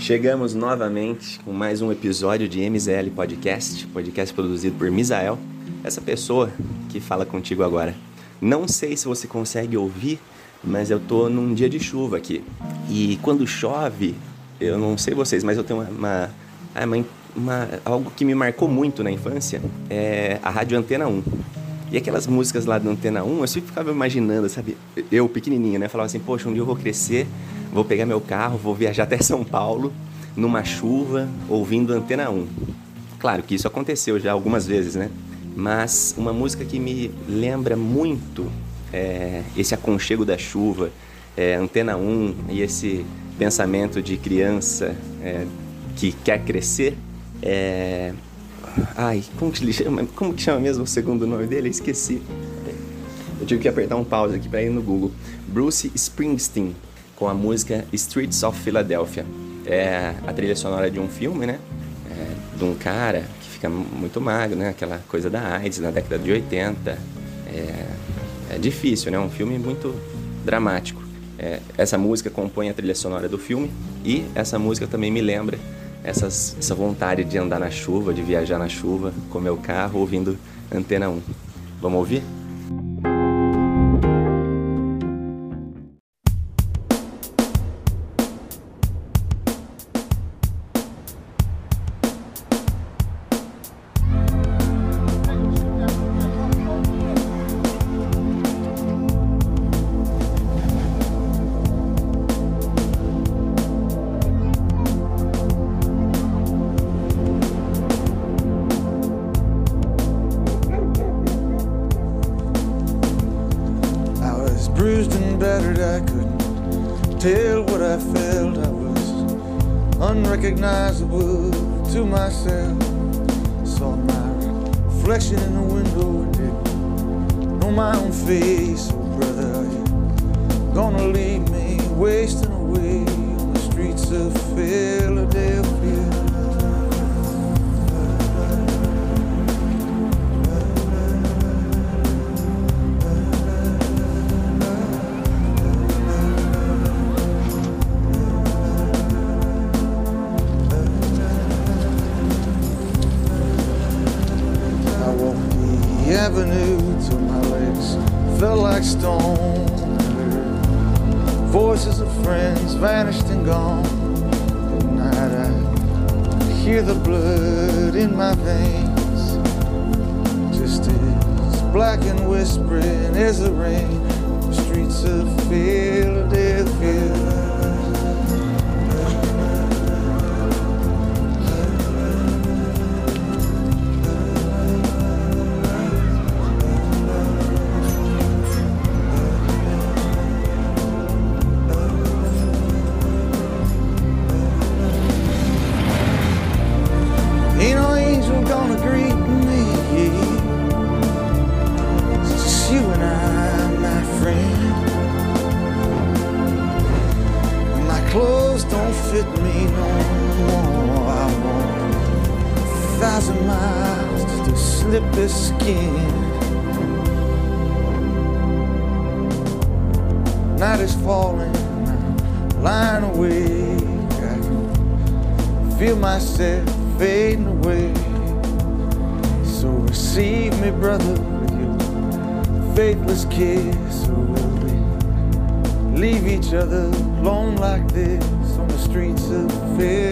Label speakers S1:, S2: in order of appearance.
S1: Chegamos novamente com mais um episódio de MZL Podcast, podcast produzido por Misael, essa pessoa que fala contigo agora. Não sei se você consegue ouvir, mas eu tô num dia de chuva aqui. E quando chove, eu não sei vocês, mas eu tenho uma, uma, ah, uma, algo que me marcou muito na infância, é a Rádio Antena 1. E aquelas músicas lá do Antena 1, eu sempre ficava imaginando, sabe? Eu, pequenininho, né? Falava assim, poxa, um dia eu vou crescer, vou pegar meu carro, vou viajar até São Paulo, numa chuva, ouvindo Antena 1. Claro que isso aconteceu já algumas vezes, né? Mas uma música que me lembra muito é, esse aconchego da chuva, é, Antena 1 e esse pensamento de criança é, que quer crescer é, Ai, como que chama? Como que chama mesmo o segundo nome dele? esqueci. Eu tive que apertar um pause aqui para ir no Google. Bruce Springsteen, com a música Streets of Philadelphia. É a trilha sonora de um filme, né? É, de um cara que fica muito magro, né? Aquela coisa da AIDS na década de 80. É, é difícil, né? Um filme muito dramático. É, essa música compõe a trilha sonora do filme e essa música também me lembra essas, essa vontade de andar na chuva, de viajar na chuva com meu carro ouvindo Antena 1. Vamos ouvir?
S2: Tell what I felt. I was unrecognizable to myself. Saw my reflection in the window and didn't know my own face. Avenue till my legs felt like stone. Voices of friends vanished and gone. At night I hear the blood in my veins, just as black and whispering as the rain. The streets of Philadelphia. Fit me no more. I want a thousand miles to slip this skin. Night is falling, lying awake. I feel myself fading away. So receive me, brother, with your faithless kiss leave each other alone like this on the streets of fear.